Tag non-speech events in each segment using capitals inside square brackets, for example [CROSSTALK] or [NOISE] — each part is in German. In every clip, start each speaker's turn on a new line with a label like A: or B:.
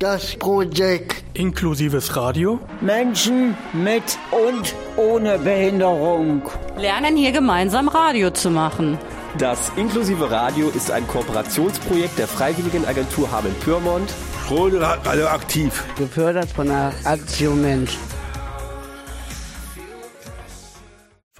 A: Das Projekt
B: Inklusives Radio.
C: Menschen mit und ohne Behinderung.
D: Lernen hier gemeinsam Radio zu machen.
E: Das inklusive Radio ist ein Kooperationsprojekt der Freiwilligenagentur Hameln-Pyrmont.
A: radioaktiv.
F: Gefördert von der Aktion Mensch.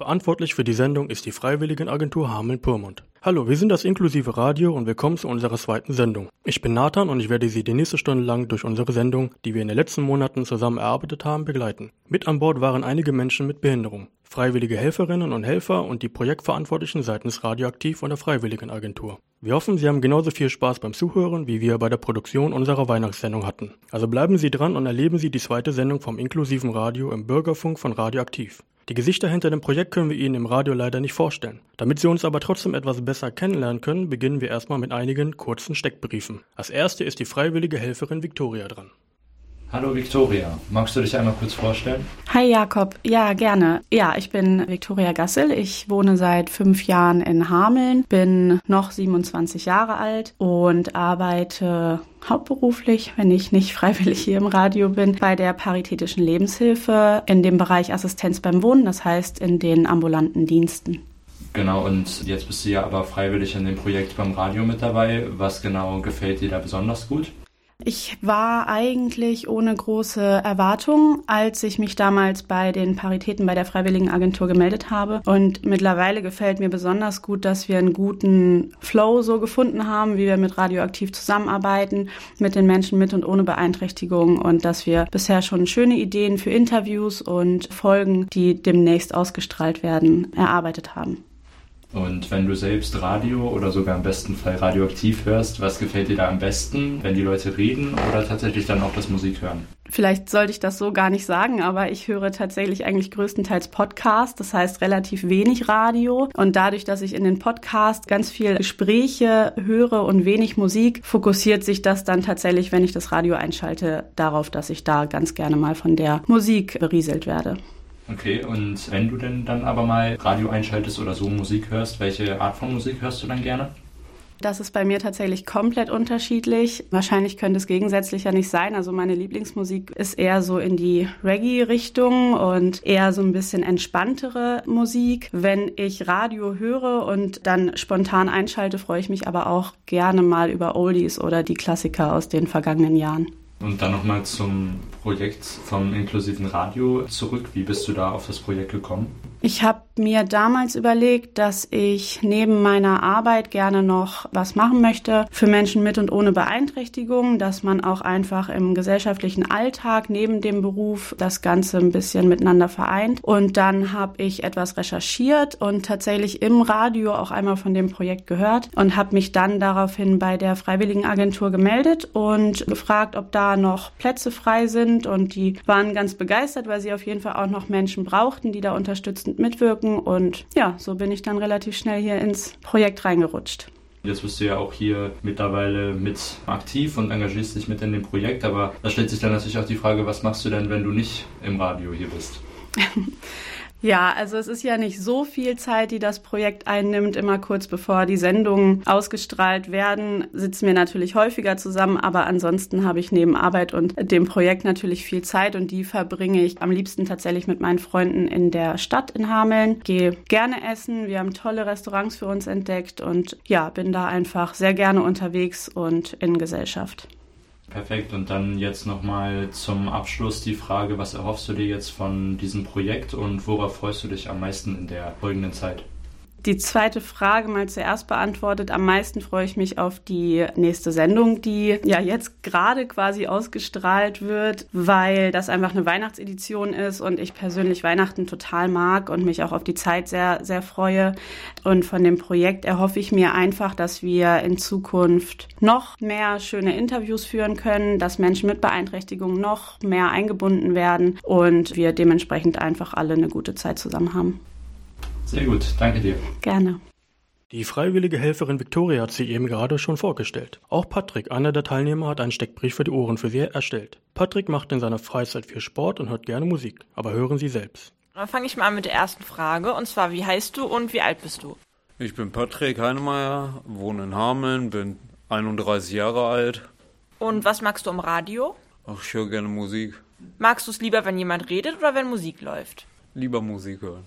B: Verantwortlich für die Sendung ist die Freiwilligenagentur Hameln-Pyrmont. Hallo, wir sind das inklusive Radio und willkommen zu unserer zweiten Sendung. Ich bin Nathan und ich werde Sie die nächste Stunde lang durch unsere Sendung, die wir in den letzten Monaten zusammen erarbeitet haben, begleiten. Mit an Bord waren einige Menschen mit Behinderung, freiwillige Helferinnen und Helfer und die Projektverantwortlichen seitens Radioaktiv und der Freiwilligenagentur. Wir hoffen, Sie haben genauso viel Spaß beim Zuhören, wie wir bei der Produktion unserer Weihnachtssendung hatten. Also bleiben Sie dran und erleben Sie die zweite Sendung vom inklusiven Radio im Bürgerfunk von Radioaktiv. Die Gesichter hinter dem Projekt können wir Ihnen im Radio leider nicht vorstellen. Damit Sie uns aber trotzdem etwas besser kennenlernen können, beginnen wir erstmal mit einigen kurzen Steckbriefen. Als erste ist die freiwillige Helferin Victoria dran.
G: Hallo Victoria, magst du dich einmal kurz vorstellen?
H: Hi Jakob, ja gerne. Ja, ich bin Victoria Gassel. Ich wohne seit fünf Jahren in Hameln, bin noch 27 Jahre alt und arbeite hauptberuflich, wenn ich nicht [LAUGHS] freiwillig hier im Radio bin, bei der Paritätischen Lebenshilfe in dem Bereich Assistenz beim Wohnen, das heißt in den ambulanten Diensten.
G: Genau, und jetzt bist du ja aber freiwillig in dem Projekt beim Radio mit dabei. Was genau gefällt dir da besonders gut?
H: Ich war eigentlich ohne große Erwartungen, als ich mich damals bei den Paritäten bei der Freiwilligen Agentur gemeldet habe. Und mittlerweile gefällt mir besonders gut, dass wir einen guten Flow so gefunden haben, wie wir mit Radioaktiv zusammenarbeiten, mit den Menschen mit und ohne Beeinträchtigung und dass wir bisher schon schöne Ideen für Interviews und Folgen, die demnächst ausgestrahlt werden, erarbeitet haben.
G: Und wenn du selbst Radio oder sogar im besten Fall radioaktiv hörst, was gefällt dir da am besten, wenn die Leute reden oder tatsächlich dann auch das Musik hören?
H: Vielleicht sollte ich das so gar nicht sagen, aber ich höre tatsächlich eigentlich größtenteils Podcast, das heißt relativ wenig Radio. Und dadurch, dass ich in den Podcast ganz viel Gespräche höre und wenig Musik, fokussiert sich das dann tatsächlich, wenn ich das Radio einschalte, darauf, dass ich da ganz gerne mal von der Musik berieselt werde.
G: Okay, und wenn du denn dann aber mal Radio einschaltest oder so Musik hörst, welche Art von Musik hörst du dann gerne?
H: Das ist bei mir tatsächlich komplett unterschiedlich. Wahrscheinlich könnte es gegensätzlicher nicht sein. Also meine Lieblingsmusik ist eher so in die Reggae-Richtung und eher so ein bisschen entspanntere Musik. Wenn ich Radio höre und dann spontan einschalte, freue ich mich aber auch gerne mal über Oldies oder die Klassiker aus den vergangenen Jahren.
G: Und dann nochmal zum Projekt vom inklusiven Radio zurück. Wie bist du da auf das Projekt gekommen?
H: Ich habe mir damals überlegt, dass ich neben meiner Arbeit gerne noch was machen möchte für Menschen mit und ohne Beeinträchtigung, dass man auch einfach im gesellschaftlichen Alltag neben dem Beruf das Ganze ein bisschen miteinander vereint. Und dann habe ich etwas recherchiert und tatsächlich im Radio auch einmal von dem Projekt gehört und habe mich dann daraufhin bei der Freiwilligenagentur gemeldet und gefragt, ob da noch Plätze frei sind. Und die waren ganz begeistert, weil sie auf jeden Fall auch noch Menschen brauchten, die da unterstützend mitwirken. Und ja, so bin ich dann relativ schnell hier ins Projekt reingerutscht.
G: Jetzt bist du ja auch hier mittlerweile mit aktiv und engagierst dich mit in dem Projekt, aber da stellt sich dann natürlich auch die Frage, was machst du denn, wenn du nicht im Radio hier bist? [LAUGHS]
H: Ja, also es ist ja nicht so viel Zeit, die das Projekt einnimmt. Immer kurz bevor die Sendungen ausgestrahlt werden, sitzen wir natürlich häufiger zusammen. Aber ansonsten habe ich neben Arbeit und dem Projekt natürlich viel Zeit und die verbringe ich am liebsten tatsächlich mit meinen Freunden in der Stadt in Hameln. Gehe gerne essen. Wir haben tolle Restaurants für uns entdeckt und ja, bin da einfach sehr gerne unterwegs und in Gesellschaft.
G: Perfekt. Und dann jetzt nochmal zum Abschluss die Frage, was erhoffst du dir jetzt von diesem Projekt und worauf freust du dich am meisten in der folgenden Zeit?
H: Die zweite Frage mal zuerst beantwortet. Am meisten freue ich mich auf die nächste Sendung, die ja jetzt gerade quasi ausgestrahlt wird, weil das einfach eine Weihnachtsedition ist und ich persönlich Weihnachten total mag und mich auch auf die Zeit sehr, sehr freue. Und von dem Projekt erhoffe ich mir einfach, dass wir in Zukunft noch mehr schöne Interviews führen können, dass Menschen mit Beeinträchtigungen noch mehr eingebunden werden und wir dementsprechend einfach alle eine gute Zeit zusammen haben.
G: Sehr gut, danke dir.
H: Gerne.
B: Die freiwillige Helferin Victoria hat sie eben gerade schon vorgestellt. Auch Patrick, einer der Teilnehmer, hat einen Steckbrief für die Ohren für sie erstellt. Patrick macht in seiner Freizeit viel Sport und hört gerne Musik. Aber hören Sie selbst.
I: Dann fange ich mal an mit der ersten Frage. Und zwar, wie heißt du und wie alt bist du?
J: Ich bin Patrick Heinemeier, wohne in Hameln, bin 31 Jahre alt
I: Und was magst du am Radio?
J: Ach, ich höre gerne Musik.
I: Magst du es lieber, wenn jemand redet oder wenn Musik läuft?
J: Lieber Musik hören.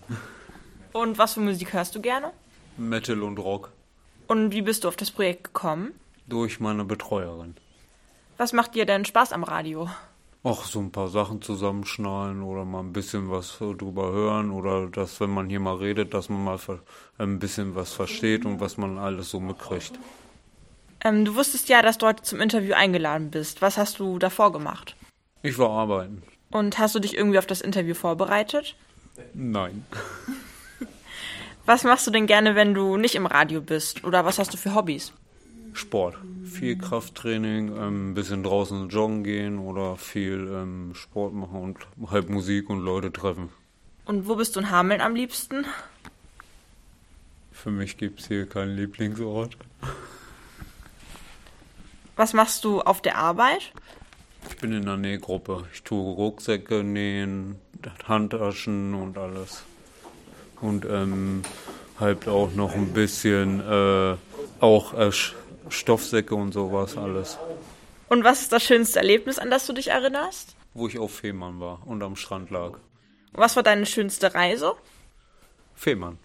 I: Und was für Musik hörst du gerne?
J: Metal und Rock.
I: Und wie bist du auf das Projekt gekommen?
J: Durch meine Betreuerin.
I: Was macht dir denn Spaß am Radio?
J: Ach, so ein paar Sachen zusammenschnallen oder mal ein bisschen was drüber hören oder dass, wenn man hier mal redet, dass man mal ein bisschen was versteht und was man alles so mitkriegt.
I: Ähm, du wusstest ja, dass du heute zum Interview eingeladen bist. Was hast du davor gemacht?
J: Ich war arbeiten.
I: Und hast du dich irgendwie auf das Interview vorbereitet?
J: Nein. [LAUGHS]
I: Was machst du denn gerne, wenn du nicht im Radio bist? Oder was hast du für Hobbys?
J: Sport. Viel Krafttraining, ähm, ein bisschen draußen joggen gehen oder viel ähm, Sport machen und halt Musik und Leute treffen.
I: Und wo bist du in Hameln am liebsten?
J: Für mich gibt es hier keinen Lieblingsort.
I: Was machst du auf der Arbeit?
J: Ich bin in der Nähgruppe. Ich tue Rucksäcke nähen, Handtaschen und alles. Und ähm, halt auch noch ein bisschen äh, auch äh, Stoffsäcke und sowas alles.
I: Und was ist das schönste Erlebnis, an das du dich erinnerst?
J: Wo ich auf Fehmarn war und am Strand lag. Und
I: was war deine schönste Reise?
J: Fehmarn.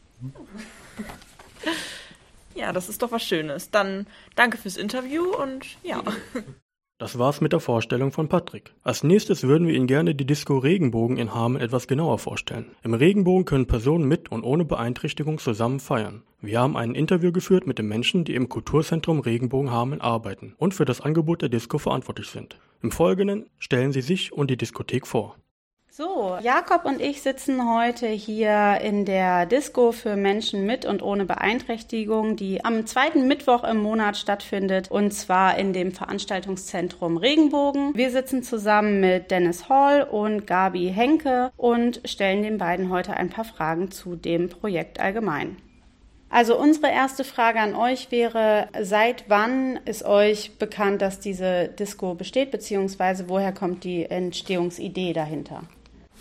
I: ja, das ist doch was Schönes. Dann danke fürs Interview und ja. [LAUGHS]
B: Das war's mit der Vorstellung von Patrick. Als nächstes würden wir Ihnen gerne die Disco Regenbogen in Hameln etwas genauer vorstellen. Im Regenbogen können Personen mit und ohne Beeinträchtigung zusammen feiern. Wir haben ein Interview geführt mit den Menschen, die im Kulturzentrum Regenbogen Hameln arbeiten und für das Angebot der Disco verantwortlich sind. Im Folgenden stellen Sie sich und die Diskothek vor.
H: So, Jakob und ich sitzen heute hier in der Disco für Menschen mit und ohne Beeinträchtigung, die am zweiten Mittwoch im Monat stattfindet und zwar in dem Veranstaltungszentrum Regenbogen. Wir sitzen zusammen mit Dennis Hall und Gabi Henke und stellen den beiden heute ein paar Fragen zu dem Projekt allgemein. Also unsere erste Frage an euch wäre, seit wann ist euch bekannt, dass diese Disco besteht, beziehungsweise woher kommt die Entstehungsidee dahinter?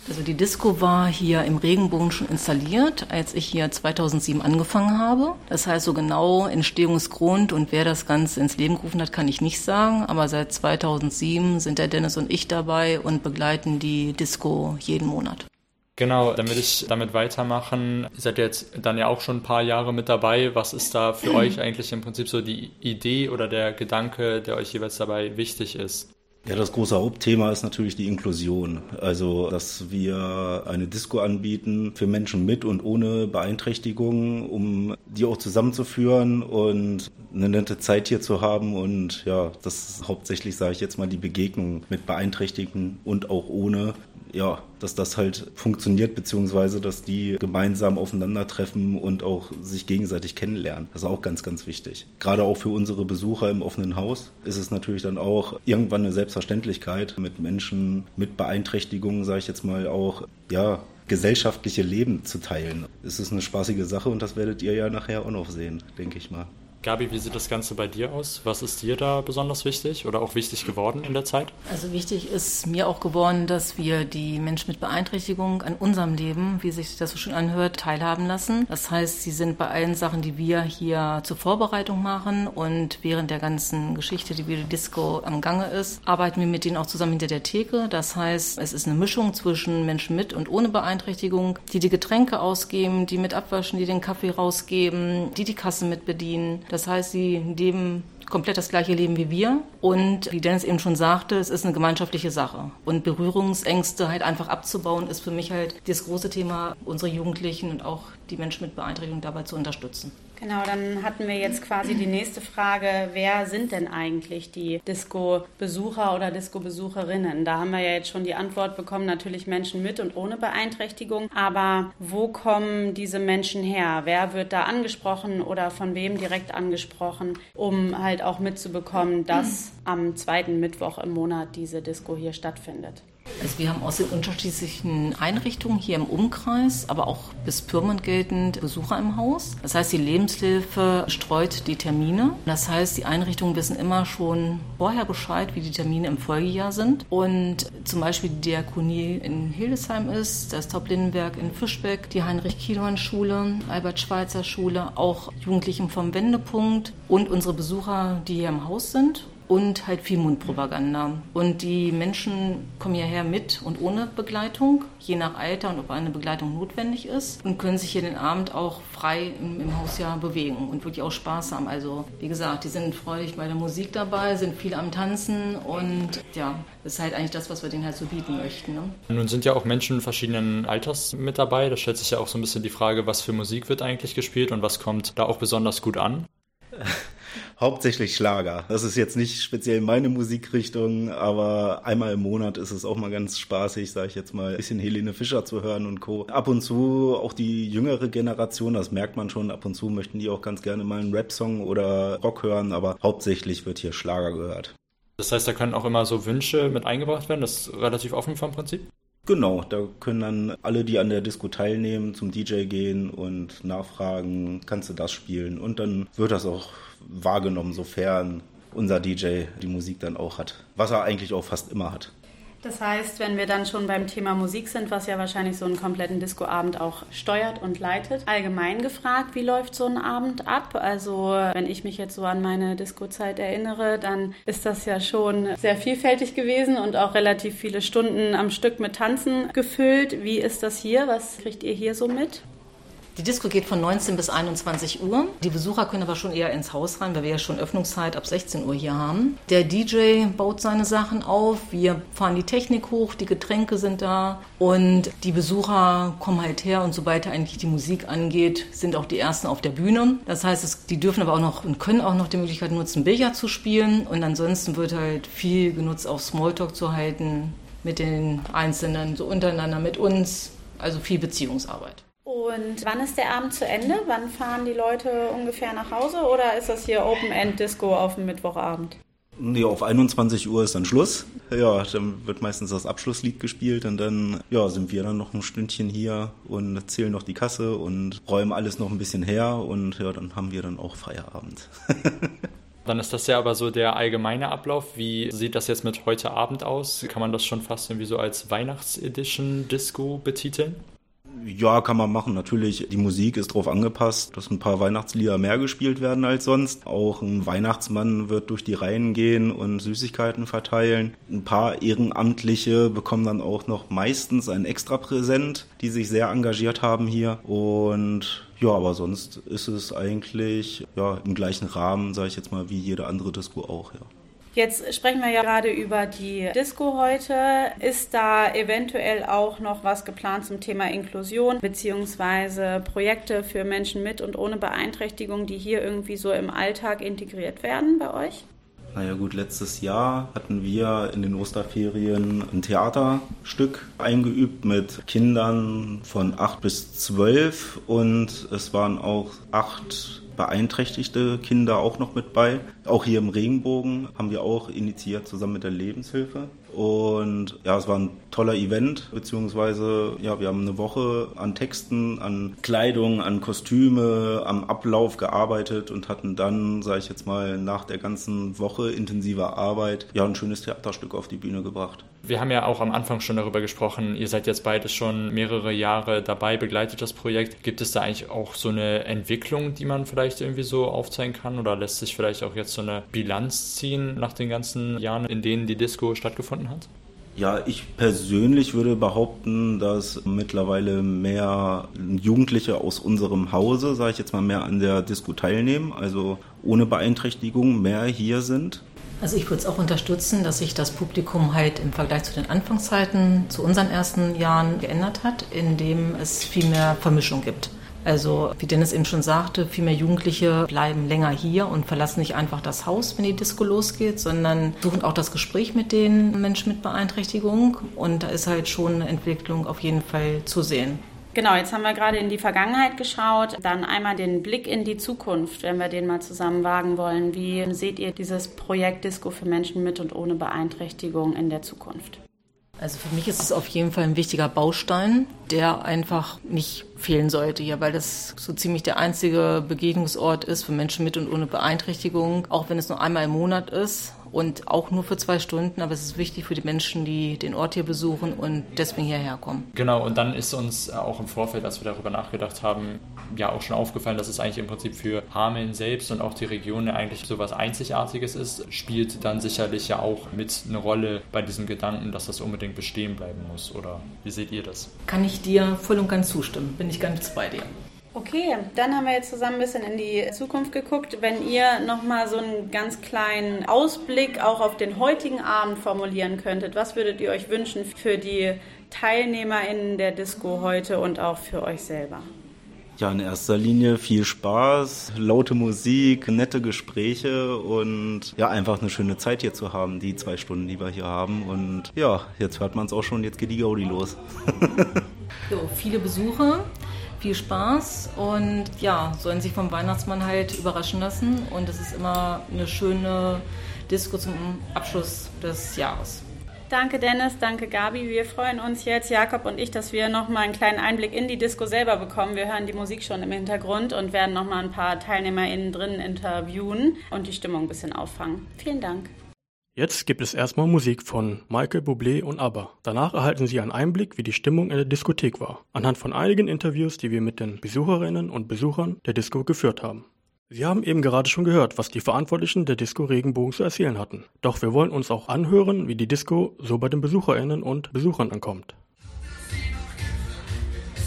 K: Also die Disco war hier im Regenbogen schon installiert, als ich hier 2007 angefangen habe. Das heißt, so genau Entstehungsgrund und wer das Ganze ins Leben gerufen hat, kann ich nicht sagen. Aber seit 2007 sind der Dennis und ich dabei und begleiten die Disco jeden Monat.
G: Genau, damit ich damit weitermachen, ihr seid jetzt dann ja auch schon ein paar Jahre mit dabei. Was ist da für euch [CLEARS THROAT] eigentlich im Prinzip so die Idee oder der Gedanke, der euch jeweils dabei wichtig ist?
L: Ja, das große Hauptthema ist natürlich die Inklusion. Also, dass wir eine Disco anbieten für Menschen mit und ohne Beeinträchtigung, um die auch zusammenzuführen und eine nette Zeit hier zu haben. Und ja, das ist hauptsächlich, sage ich jetzt mal, die Begegnung mit Beeinträchtigten und auch ohne ja, dass das halt funktioniert, beziehungsweise dass die gemeinsam aufeinandertreffen und auch sich gegenseitig kennenlernen. Das ist auch ganz, ganz wichtig. Gerade auch für unsere Besucher im offenen Haus ist es natürlich dann auch irgendwann eine Selbstverständlichkeit, mit Menschen mit Beeinträchtigungen, sage ich jetzt mal, auch, ja, gesellschaftliche Leben zu teilen. Es ist eine spaßige Sache und das werdet ihr ja nachher auch noch sehen, denke ich mal.
G: Gabi, wie sieht das Ganze bei dir aus? Was ist dir da besonders wichtig oder auch wichtig geworden in der Zeit?
K: Also wichtig ist mir auch geworden, dass wir die Menschen mit Beeinträchtigung an unserem Leben, wie sich das so schön anhört, teilhaben lassen. Das heißt, sie sind bei allen Sachen, die wir hier zur Vorbereitung machen und während der ganzen Geschichte, die wieder Disco am Gange ist, arbeiten wir mit denen auch zusammen hinter der Theke. Das heißt, es ist eine Mischung zwischen Menschen mit und ohne Beeinträchtigung, die die Getränke ausgeben, die mit abwaschen, die den Kaffee rausgeben, die die Kassen mit bedienen. Das heißt, sie leben komplett das gleiche Leben wie wir. Und wie Dennis eben schon sagte, es ist eine gemeinschaftliche Sache. Und Berührungsängste halt einfach abzubauen, ist für mich halt das große Thema, unsere Jugendlichen und auch die Menschen mit Beeinträchtigung dabei zu unterstützen.
H: Genau, dann hatten wir jetzt quasi die nächste Frage, wer sind denn eigentlich die Disco-Besucher oder Disco-Besucherinnen? Da haben wir ja jetzt schon die Antwort bekommen, natürlich Menschen mit und ohne Beeinträchtigung. Aber wo kommen diese Menschen her? Wer wird da angesprochen oder von wem direkt angesprochen, um halt auch mitzubekommen, dass am zweiten Mittwoch im Monat diese Disco hier stattfindet?
K: Also wir haben aus den unterschiedlichen Einrichtungen hier im Umkreis, aber auch bis Pyrmont geltend Besucher im Haus. Das heißt, die Lebenshilfe streut die Termine. Das heißt, die Einrichtungen wissen immer schon vorher Bescheid, wie die Termine im Folgejahr sind. Und zum Beispiel die Diakonie in Hildesheim ist, das Taublindenwerk in Fischbeck, die Heinrich-Kielhorn-Schule, Albert-Schweitzer-Schule, auch Jugendlichen vom Wendepunkt und unsere Besucher, die hier im Haus sind und halt viel Mundpropaganda. Und die Menschen kommen hierher mit und ohne Begleitung, je nach Alter und ob eine Begleitung notwendig ist und können sich hier den Abend auch frei im, im Haus ja bewegen und wirklich auch Spaß haben. Also wie gesagt, die sind freudig bei der Musik dabei, sind viel am Tanzen und ja, das ist halt eigentlich das, was wir denen halt so bieten möchten. Ne?
G: Nun sind ja auch Menschen verschiedenen Alters mit dabei. Da stellt sich ja auch so ein bisschen die Frage, was für Musik wird eigentlich gespielt und was kommt da auch besonders gut an? [LAUGHS]
L: Hauptsächlich Schlager. Das ist jetzt nicht speziell meine Musikrichtung, aber einmal im Monat ist es auch mal ganz spaßig, sage ich jetzt mal, ein bisschen Helene Fischer zu hören und Co. Ab und zu auch die jüngere Generation, das merkt man schon, ab und zu möchten die auch ganz gerne mal einen Rap-Song oder Rock hören, aber hauptsächlich wird hier Schlager gehört.
G: Das heißt, da können auch immer so Wünsche mit eingebracht werden, das ist relativ offen vom Prinzip?
L: Genau, da können dann alle, die an der Disco teilnehmen, zum DJ gehen und nachfragen, kannst du das spielen? Und dann wird das auch wahrgenommen, sofern unser DJ die Musik dann auch hat, was er eigentlich auch fast immer hat.
H: Das heißt, wenn wir dann schon beim Thema Musik sind, was ja wahrscheinlich so einen kompletten Discoabend auch steuert und leitet, allgemein gefragt, wie läuft so ein Abend ab? Also wenn ich mich jetzt so an meine Disco-Zeit erinnere, dann ist das ja schon sehr vielfältig gewesen und auch relativ viele Stunden am Stück mit Tanzen gefüllt. Wie ist das hier? Was kriegt ihr hier so mit?
K: Die Disco geht von 19 bis 21 Uhr. Die Besucher können aber schon eher ins Haus rein, weil wir ja schon Öffnungszeit ab 16 Uhr hier haben. Der DJ baut seine Sachen auf, wir fahren die Technik hoch, die Getränke sind da und die Besucher kommen halt her und sobald eigentlich die Musik angeht, sind auch die Ersten auf der Bühne. Das heißt, es, die dürfen aber auch noch und können auch noch die Möglichkeit nutzen, Billard zu spielen und ansonsten wird halt viel genutzt, auch Smalltalk zu halten mit den Einzelnen, so untereinander, mit uns, also viel Beziehungsarbeit.
H: Und wann ist der Abend zu Ende? Wann fahren die Leute ungefähr nach Hause oder ist das hier Open-End-Disco auf dem Mittwochabend?
L: Nee, auf 21 Uhr ist dann Schluss. Ja, dann wird meistens das Abschlusslied gespielt und dann ja, sind wir dann noch ein Stündchen hier und zählen noch die Kasse und räumen alles noch ein bisschen her und ja, dann haben wir dann auch Feierabend. [LAUGHS]
G: Dann ist das ja aber so der allgemeine Ablauf. Wie sieht das jetzt mit heute Abend aus? Kann man das schon fast irgendwie so als Weihnachtsedition Disco betiteln?
L: Ja, kann man machen. Natürlich, die Musik ist darauf angepasst, dass ein paar Weihnachtslieder mehr gespielt werden als sonst. Auch ein Weihnachtsmann wird durch die Reihen gehen und Süßigkeiten verteilen. Ein paar Ehrenamtliche bekommen dann auch noch meistens ein extra Präsent, die sich sehr engagiert haben hier. Und ja, aber sonst ist es eigentlich ja im gleichen Rahmen, sage ich jetzt mal, wie jede andere Disco auch, ja.
H: Jetzt sprechen wir ja gerade über die Disco heute. Ist da eventuell auch noch was geplant zum Thema Inklusion beziehungsweise Projekte für Menschen mit und ohne Beeinträchtigung, die hier irgendwie so im Alltag integriert werden bei euch?
L: Naja gut, letztes Jahr hatten wir in den Osterferien ein Theaterstück eingeübt mit Kindern von acht bis zwölf und es waren auch acht beeinträchtigte Kinder auch noch mit bei. Auch hier im Regenbogen haben wir auch initiiert zusammen mit der Lebenshilfe. Und ja, es war ein toller Event, beziehungsweise ja, wir haben eine Woche an Texten, an Kleidung, an Kostüme, am Ablauf gearbeitet und hatten dann, sage ich jetzt mal, nach der ganzen Woche intensiver Arbeit ja ein schönes Theaterstück auf die Bühne gebracht.
G: Wir haben ja auch am Anfang schon darüber gesprochen, ihr seid jetzt beides schon mehrere Jahre dabei, begleitet das Projekt. Gibt es da eigentlich auch so eine Entwicklung, die man vielleicht irgendwie so aufzeigen kann oder lässt sich vielleicht auch jetzt so eine Bilanz ziehen nach den ganzen Jahren, in denen die Disco stattgefunden hat?
L: Ja, ich persönlich würde behaupten, dass mittlerweile mehr Jugendliche aus unserem Hause, sage ich jetzt mal, mehr an der Disco teilnehmen, also ohne Beeinträchtigung mehr hier sind.
K: Also ich würde es auch unterstützen, dass sich das Publikum halt im Vergleich zu den Anfangszeiten, zu unseren ersten Jahren geändert hat, indem es viel mehr Vermischung gibt. Also, wie Dennis eben schon sagte, viel mehr Jugendliche bleiben länger hier und verlassen nicht einfach das Haus, wenn die Disco losgeht, sondern suchen auch das Gespräch mit den Menschen mit Beeinträchtigung. Und da ist halt schon eine Entwicklung auf jeden Fall zu sehen.
H: Genau, jetzt haben wir gerade in die Vergangenheit geschaut, dann einmal den Blick in die Zukunft, wenn wir den mal zusammen wagen wollen. Wie seht ihr dieses Projekt Disco für Menschen mit und ohne Beeinträchtigung in der Zukunft?
K: Also für mich ist es auf jeden Fall ein wichtiger Baustein, der einfach nicht fehlen sollte hier, weil das so ziemlich der einzige Begegnungsort ist für Menschen mit und ohne Beeinträchtigung, auch wenn es nur einmal im Monat ist und auch nur für zwei Stunden, aber es ist wichtig für die Menschen, die den Ort hier besuchen und deswegen hierher kommen.
G: Genau, und dann ist uns auch im Vorfeld, als wir darüber nachgedacht haben, ja auch schon aufgefallen, dass es eigentlich im Prinzip für Hameln selbst und auch die Region eigentlich so was Einzigartiges ist, spielt dann sicherlich ja auch mit eine Rolle bei diesem Gedanken, dass das unbedingt bestehen bleiben muss. Oder wie seht ihr das?
K: Kann ich dir voll und ganz zustimmen, bin ich ganz bei dir.
H: Okay, dann haben wir jetzt zusammen ein bisschen in die Zukunft geguckt. Wenn ihr nochmal so einen ganz kleinen Ausblick auch auf den heutigen Abend formulieren könntet, was würdet ihr euch wünschen für die TeilnehmerInnen der Disco heute und auch für euch selber?
L: Ja, in erster Linie viel Spaß, laute Musik, nette Gespräche und ja, einfach eine schöne Zeit hier zu haben, die zwei Stunden, die wir hier haben. Und ja, jetzt hört man es auch schon, jetzt geht die Gaudi los. [LAUGHS]
K: so, viele Besuche, viel Spaß und ja, sollen sich vom Weihnachtsmann halt überraschen lassen. Und es ist immer eine schöne Disco zum Abschluss des Jahres.
H: Danke Dennis, danke Gabi. Wir freuen uns jetzt, Jakob und ich, dass wir nochmal einen kleinen Einblick in die Disco selber bekommen. Wir hören die Musik schon im Hintergrund und werden nochmal ein paar TeilnehmerInnen drin interviewen und die Stimmung ein bisschen auffangen. Vielen Dank.
B: Jetzt gibt es erstmal Musik von Michael Bublé und ABBA. Danach erhalten Sie einen Einblick, wie die Stimmung in der Diskothek war, anhand von einigen Interviews, die wir mit den Besucherinnen und Besuchern der Disco geführt haben. Sie haben eben gerade schon gehört, was die Verantwortlichen der Disco Regenbogen zu erzählen hatten. Doch wir wollen uns auch anhören, wie die Disco so bei den BesucherInnen und Besuchern ankommt.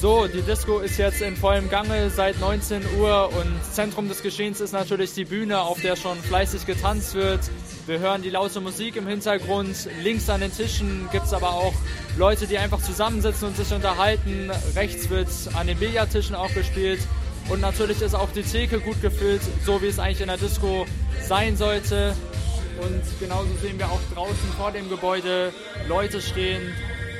M: So, die Disco ist jetzt in vollem Gange seit 19 Uhr und Zentrum des Geschehens ist natürlich die Bühne, auf der schon fleißig getanzt wird. Wir hören die laute Musik im Hintergrund. Links an den Tischen gibt es aber auch Leute, die einfach zusammensitzen und sich unterhalten. Rechts wird an den Billardtischen auch gespielt. Und natürlich ist auch die Theke gut gefüllt, so wie es eigentlich in der Disco sein sollte. Und genauso sehen wir auch draußen vor dem Gebäude Leute stehen,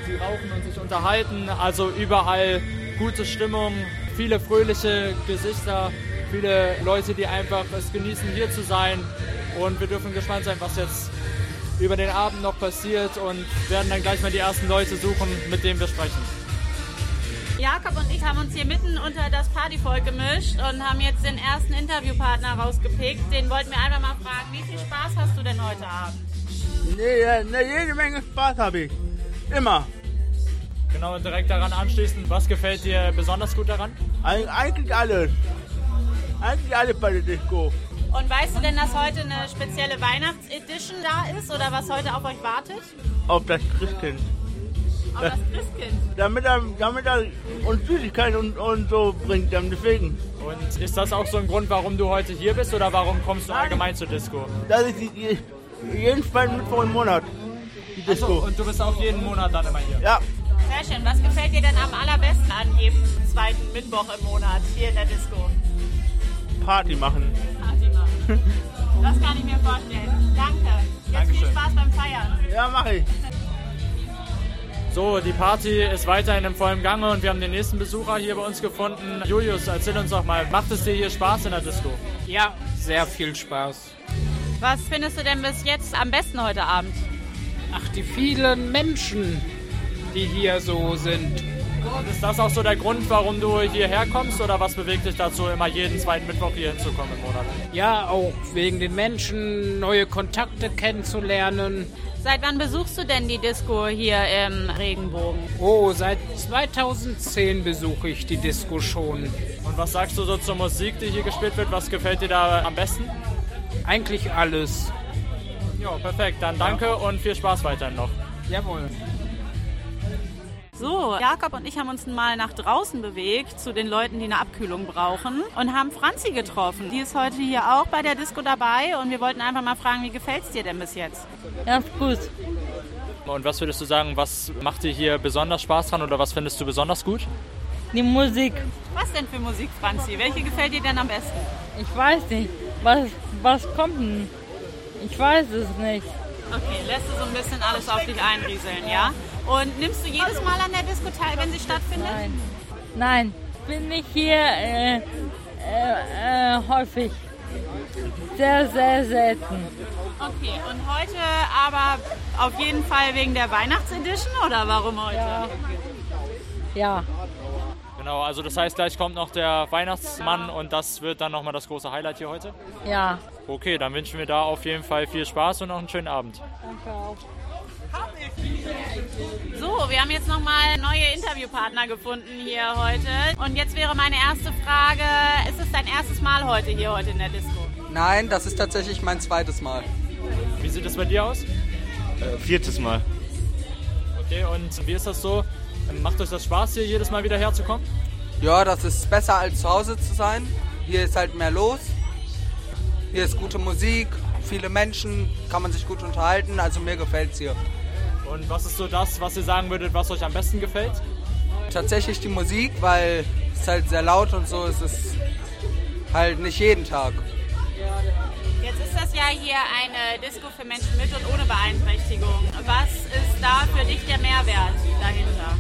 M: die rauchen und sich unterhalten. Also überall gute Stimmung, viele fröhliche Gesichter, viele Leute, die einfach es genießen, hier zu sein. Und wir dürfen gespannt sein, was jetzt über den Abend noch passiert und werden dann gleich mal die ersten Leute suchen, mit denen wir sprechen.
H: Jakob und ich haben uns hier mitten unter das Partyvolk gemischt und haben jetzt den ersten Interviewpartner rausgepickt. Den wollten wir einfach mal fragen, wie viel Spaß hast du denn heute Abend?
N: Nee, ne, jede Menge Spaß habe ich. Immer.
M: Genau, direkt daran anschließend, was gefällt dir besonders gut daran?
N: Eig eigentlich alles. Eigentlich alles bei der Disco.
H: Und weißt du denn, dass heute eine spezielle Weihnachtsedition da ist oder was heute auf euch wartet?
N: Auf das Christkind.
H: Auf das Christkind?
N: Damit er, damit er uns Süßigkeiten und, und so bringt, deswegen.
M: Und ist das auch so ein Grund, warum du heute hier bist oder warum kommst du allgemein zur Disco?
N: Das ist jeden zweiten Mittwoch im Monat. Die Disco.
M: So, und du bist auch jeden Monat dann immer hier?
N: Ja.
H: Sehr schön. Was gefällt dir denn am allerbesten an jedem zweiten Mittwoch im Monat hier in der Disco?
N: Party machen.
H: Party machen. Das kann ich mir vorstellen. Danke. Jetzt
M: Dankeschön.
H: viel Spaß beim Feiern.
N: Ja, mach ich.
M: So, die Party ist weiterhin im vollen Gange und wir haben den nächsten Besucher hier bei uns gefunden. Julius, erzähl uns doch mal, macht es dir hier Spaß in der Disco?
O: Ja, sehr viel Spaß.
D: Was findest du denn bis jetzt am besten heute Abend?
O: Ach, die vielen Menschen, die hier so sind.
M: Ist das auch so der Grund, warum du hierher kommst oder was bewegt dich dazu, immer jeden zweiten Mittwoch hier hinzukommen im Monat?
O: Ja, auch wegen den Menschen, neue Kontakte kennenzulernen.
D: Seit wann besuchst du denn die Disco hier im Regenbogen?
O: Oh, seit 2010 besuche ich die Disco schon.
M: Und was sagst du so zur Musik, die hier gespielt wird? Was gefällt dir da am besten?
O: Eigentlich alles.
M: Ja, perfekt. Dann danke und viel Spaß weiterhin noch.
O: Jawohl.
H: So, Jakob und ich haben uns mal nach draußen bewegt zu den Leuten, die eine Abkühlung brauchen und haben Franzi getroffen. Die ist heute hier auch bei der Disco dabei und wir wollten einfach mal fragen, wie gefällt es dir denn bis jetzt?
P: Ganz gut.
M: Und was würdest du sagen, was macht dir hier besonders Spaß dran oder was findest du besonders gut?
P: Die Musik.
H: Was denn für Musik, Franzi? Welche gefällt dir denn am besten?
P: Ich weiß nicht. Was, was kommt denn? Ich weiß es nicht.
H: Okay, lässt du so ein bisschen alles auf dich einrieseln, ja? Und nimmst du jedes Mal an der Disco teil, wenn sie stattfindet?
P: Nein. Nein, bin ich hier äh, äh, äh, häufig. Sehr, sehr selten.
H: Okay, und heute aber auf jeden Fall wegen der Weihnachtsedition oder warum heute?
P: Ja. Ja.
M: Genau, also das heißt, gleich kommt noch der Weihnachtsmann und das wird dann nochmal das große Highlight hier heute?
P: Ja.
M: Okay, dann wünschen wir da auf jeden Fall viel Spaß und noch einen schönen Abend.
P: Danke auch.
D: So, wir haben jetzt nochmal neue Interviewpartner gefunden hier heute. Und jetzt wäre meine erste Frage, ist es dein erstes Mal heute hier heute in der Disco?
Q: Nein, das ist tatsächlich mein zweites Mal.
M: Wie sieht es bei dir aus?
R: Äh, viertes Mal.
M: Okay, und wie ist das so? Macht euch das Spaß, hier jedes Mal wieder herzukommen?
Q: Ja, das ist besser als zu Hause zu sein. Hier ist halt mehr los. Hier ist gute Musik, viele Menschen, kann man sich gut unterhalten. Also mir gefällt es hier.
M: Und was ist so das, was ihr sagen würdet, was euch am besten gefällt?
Q: Tatsächlich die Musik, weil es halt sehr laut und so ist es halt nicht jeden Tag.
D: Jetzt ist das ja hier eine Disco für Menschen mit und ohne Beeinträchtigung. Was ist da für dich der dahinter?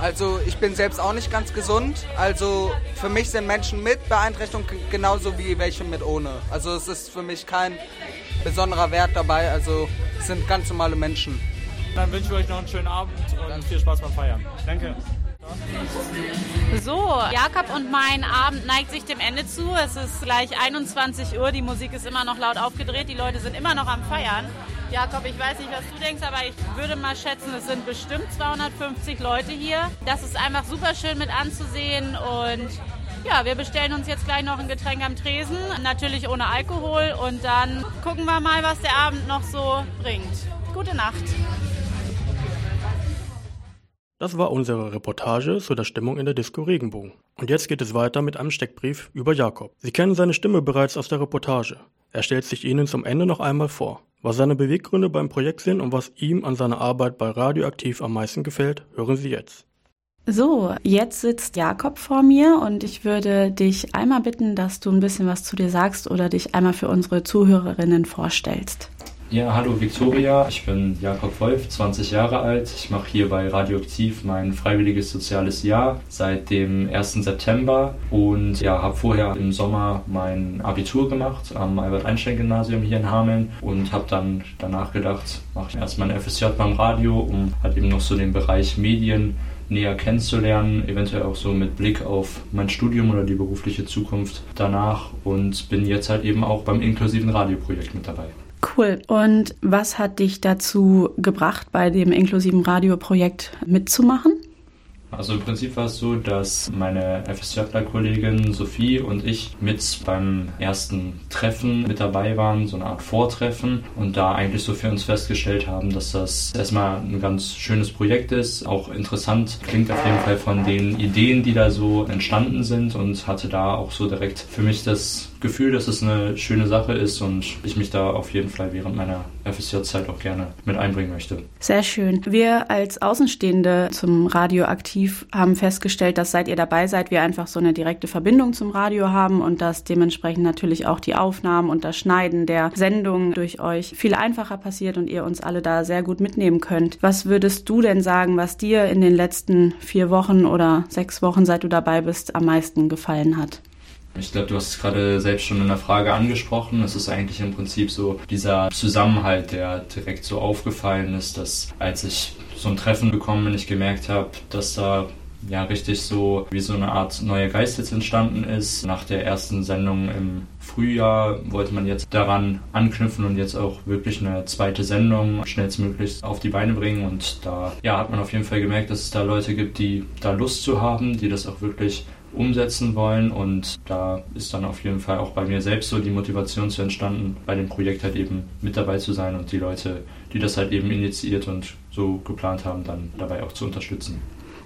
Q: Also ich bin selbst auch nicht ganz gesund. Also für mich sind Menschen mit Beeinträchtigung genauso wie welche mit ohne. Also es ist für mich kein besonderer Wert dabei. Also es sind ganz normale Menschen.
M: Dann wünsche ich euch noch einen schönen Abend und viel Spaß beim Feiern.
R: Danke.
D: So, Jakob und mein Abend neigt sich dem Ende zu. Es ist gleich 21 Uhr, die Musik ist immer noch laut aufgedreht, die Leute sind immer noch am Feiern. Jakob, ich weiß nicht, was du denkst, aber ich würde mal schätzen, es sind bestimmt 250 Leute hier. Das ist einfach super schön mit anzusehen und ja, wir bestellen uns jetzt gleich noch ein Getränk am Tresen, natürlich ohne Alkohol und dann gucken wir mal, was der Abend noch so bringt. Gute Nacht.
B: Das war unsere Reportage zu der Stimmung in der Disco Regenbogen. Und jetzt geht es weiter mit einem Steckbrief über Jakob. Sie kennen seine Stimme bereits aus der Reportage. Er stellt sich Ihnen zum Ende noch einmal vor. Was seine Beweggründe beim Projekt sind und was ihm an seiner Arbeit bei Radioaktiv am meisten gefällt, hören Sie jetzt.
H: So, jetzt sitzt Jakob vor mir und ich würde dich einmal bitten, dass du ein bisschen was zu dir sagst oder dich einmal für unsere Zuhörerinnen vorstellst.
G: Ja, hallo Victoria, ich bin Jakob Wolf, 20 Jahre alt. Ich mache hier bei Radioaktiv mein freiwilliges soziales Jahr seit dem 1. September und ja, habe vorher im Sommer mein Abitur gemacht am Albert-Einstein-Gymnasium hier in Hameln und habe dann danach gedacht, mache ich erstmal ein FSJ beim Radio, um halt eben noch so den Bereich Medien näher kennenzulernen, eventuell auch so mit Blick auf mein Studium oder die berufliche Zukunft danach und bin jetzt halt eben auch beim inklusiven Radioprojekt mit dabei.
H: Cool. Und was hat dich dazu gebracht, bei dem inklusiven Radioprojekt mitzumachen?
G: Also im Prinzip war es so, dass meine FSJ-Kollegin Sophie und ich mit beim ersten Treffen mit dabei waren, so eine Art Vortreffen und da eigentlich so für uns festgestellt haben, dass das erstmal ein ganz schönes Projekt ist, auch interessant klingt auf jeden Fall von den Ideen, die da so entstanden sind und hatte da auch so direkt für mich das Gefühl, dass es eine schöne Sache ist und ich mich da auf jeden Fall während meiner FSJ-Zeit auch gerne mit einbringen möchte.
H: Sehr schön. Wir als Außenstehende zum Radioaktiv haben festgestellt, dass seit ihr dabei seid, wir einfach so eine direkte Verbindung zum Radio haben und dass dementsprechend natürlich auch die Aufnahmen und das Schneiden der Sendung durch euch viel einfacher passiert und ihr uns alle da sehr gut mitnehmen könnt. Was würdest du denn sagen, was dir in den letzten vier Wochen oder sechs Wochen, seit du dabei bist, am meisten gefallen hat?
G: Ich glaube, du hast es gerade selbst schon in der Frage angesprochen. Es ist eigentlich im Prinzip so dieser Zusammenhalt, der direkt so aufgefallen ist, dass als ich so ein Treffen bekommen bin, ich gemerkt habe, dass da ja richtig so wie so eine Art neuer Geist jetzt entstanden ist. Nach der ersten Sendung im Frühjahr wollte man jetzt daran anknüpfen und jetzt auch wirklich eine zweite Sendung schnellstmöglich auf die Beine bringen. Und da ja, hat man auf jeden Fall gemerkt, dass es da Leute gibt, die da Lust zu haben, die das auch wirklich umsetzen wollen und da ist dann auf jeden Fall auch bei mir selbst so die Motivation zu entstanden, bei dem Projekt halt eben mit dabei zu sein und die Leute, die das halt eben initiiert und so geplant haben, dann dabei auch zu unterstützen.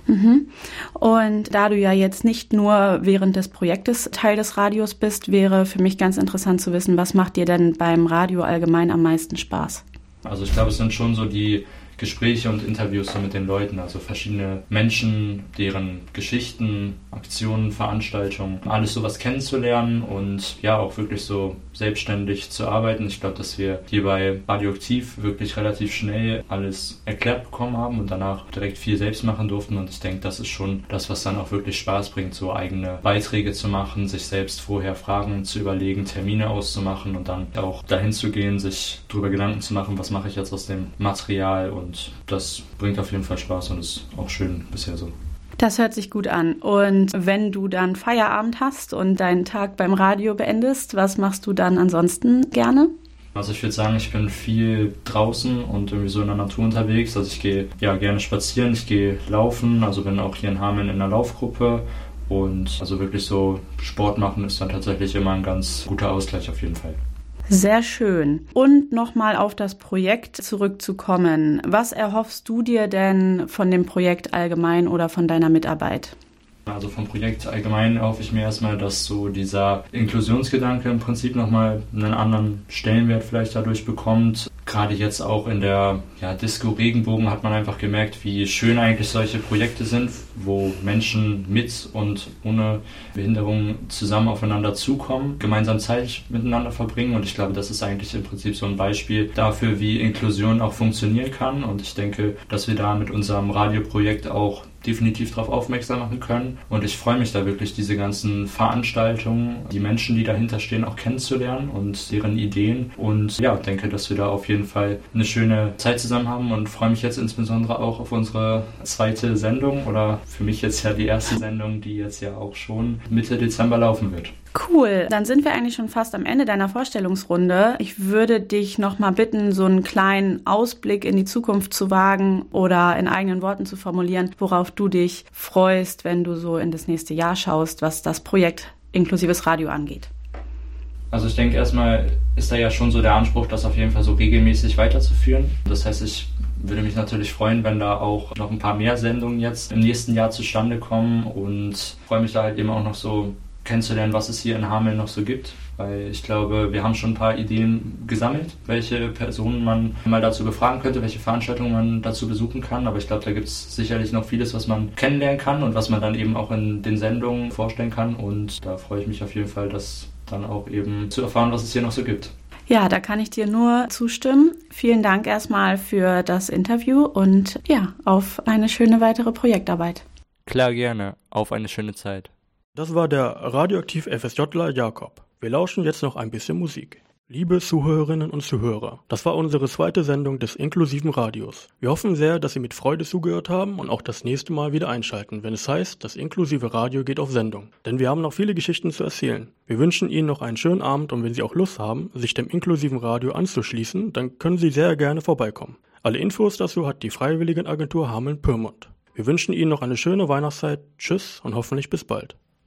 H: Mhm. Und da du ja jetzt nicht nur während des Projektes Teil des Radios bist, wäre für mich ganz interessant zu wissen, was macht dir denn beim Radio allgemein am meisten Spaß?
G: Also ich glaube, es sind schon so die Gespräche und Interviews so mit den Leuten, also verschiedene Menschen, deren Geschichten, Aktionen, Veranstaltungen, alles sowas kennenzulernen und ja auch wirklich so selbstständig zu arbeiten. Ich glaube, dass wir hier bei Radioaktiv wirklich relativ schnell alles erklärt bekommen haben und danach direkt viel selbst machen durften und ich denke, das ist schon das, was dann auch wirklich Spaß bringt, so eigene Beiträge zu machen, sich selbst vorher Fragen zu überlegen, Termine auszumachen und dann auch dahin zu gehen, sich darüber Gedanken zu machen, was mache ich jetzt aus dem Material und und das bringt auf jeden Fall Spaß und ist auch schön bisher so.
H: Das hört sich gut an. Und wenn du dann Feierabend hast und deinen Tag beim Radio beendest, was machst du dann ansonsten gerne?
G: Also ich würde sagen, ich bin viel draußen und irgendwie so in der Natur unterwegs. Also ich gehe ja gerne spazieren, ich gehe laufen, also bin auch hier in Hameln in einer Laufgruppe und also wirklich so Sport machen ist dann tatsächlich immer ein ganz guter Ausgleich auf jeden Fall.
H: Sehr schön. Und nochmal auf das Projekt zurückzukommen. Was erhoffst du dir denn von dem Projekt allgemein oder von deiner Mitarbeit?
G: Also vom Projekt allgemein hoffe ich mir erstmal, dass so dieser Inklusionsgedanke im Prinzip nochmal einen anderen Stellenwert vielleicht dadurch bekommt. Gerade jetzt auch in der ja, Disco Regenbogen hat man einfach gemerkt, wie schön eigentlich solche Projekte sind, wo Menschen mit und ohne Behinderung zusammen aufeinander zukommen, gemeinsam Zeit miteinander verbringen. Und ich glaube, das ist eigentlich im Prinzip so ein Beispiel dafür, wie Inklusion auch funktionieren kann. Und ich denke, dass wir da mit unserem Radioprojekt auch definitiv darauf aufmerksam machen können. Und ich freue mich da wirklich, diese ganzen Veranstaltungen, die Menschen, die dahinter stehen, auch kennenzulernen und deren Ideen. Und ja, denke, dass wir da auf jeden Fall eine schöne Zeit zusammen haben und freue mich jetzt insbesondere auch auf unsere zweite Sendung oder für mich jetzt ja die erste Sendung, die jetzt ja auch schon Mitte Dezember laufen wird.
H: Cool, dann sind wir eigentlich schon fast am Ende deiner Vorstellungsrunde. Ich würde dich nochmal bitten, so einen kleinen Ausblick in die Zukunft zu wagen oder in eigenen Worten zu formulieren, worauf du dich freust, wenn du so in das nächste Jahr schaust, was das Projekt inklusives Radio angeht.
G: Also ich denke erstmal ist da ja schon so der Anspruch, das auf jeden Fall so regelmäßig weiterzuführen. Das heißt, ich würde mich natürlich freuen, wenn da auch noch ein paar mehr Sendungen jetzt im nächsten Jahr zustande kommen und freue mich da halt eben auch noch so kennenzulernen, was es hier in Hameln noch so gibt. Weil ich glaube, wir haben schon ein paar Ideen gesammelt, welche Personen man mal dazu befragen könnte, welche Veranstaltungen man dazu besuchen kann. Aber ich glaube, da gibt es sicherlich noch vieles, was man kennenlernen kann und was man dann eben auch in den Sendungen vorstellen kann. Und da freue ich mich auf jeden Fall, das dann auch eben zu erfahren, was es hier noch so gibt.
H: Ja, da kann ich dir nur zustimmen. Vielen Dank erstmal für das Interview und ja, auf eine schöne weitere Projektarbeit.
G: Klar, gerne. Auf eine schöne Zeit.
B: Das war der Radioaktiv FSJler Jakob. Wir lauschen jetzt noch ein bisschen Musik. Liebe Zuhörerinnen und Zuhörer, das war unsere zweite Sendung des inklusiven Radios. Wir hoffen sehr, dass Sie mit Freude zugehört haben und auch das nächste Mal wieder einschalten, wenn es heißt, das inklusive Radio geht auf Sendung. Denn wir haben noch viele Geschichten zu erzählen. Wir wünschen Ihnen noch einen schönen Abend und wenn Sie auch Lust haben, sich dem inklusiven Radio anzuschließen, dann können Sie sehr gerne vorbeikommen. Alle Infos dazu hat die Freiwilligenagentur Hameln-Pyrmont. Wir wünschen Ihnen noch eine schöne Weihnachtszeit, tschüss und hoffentlich bis bald.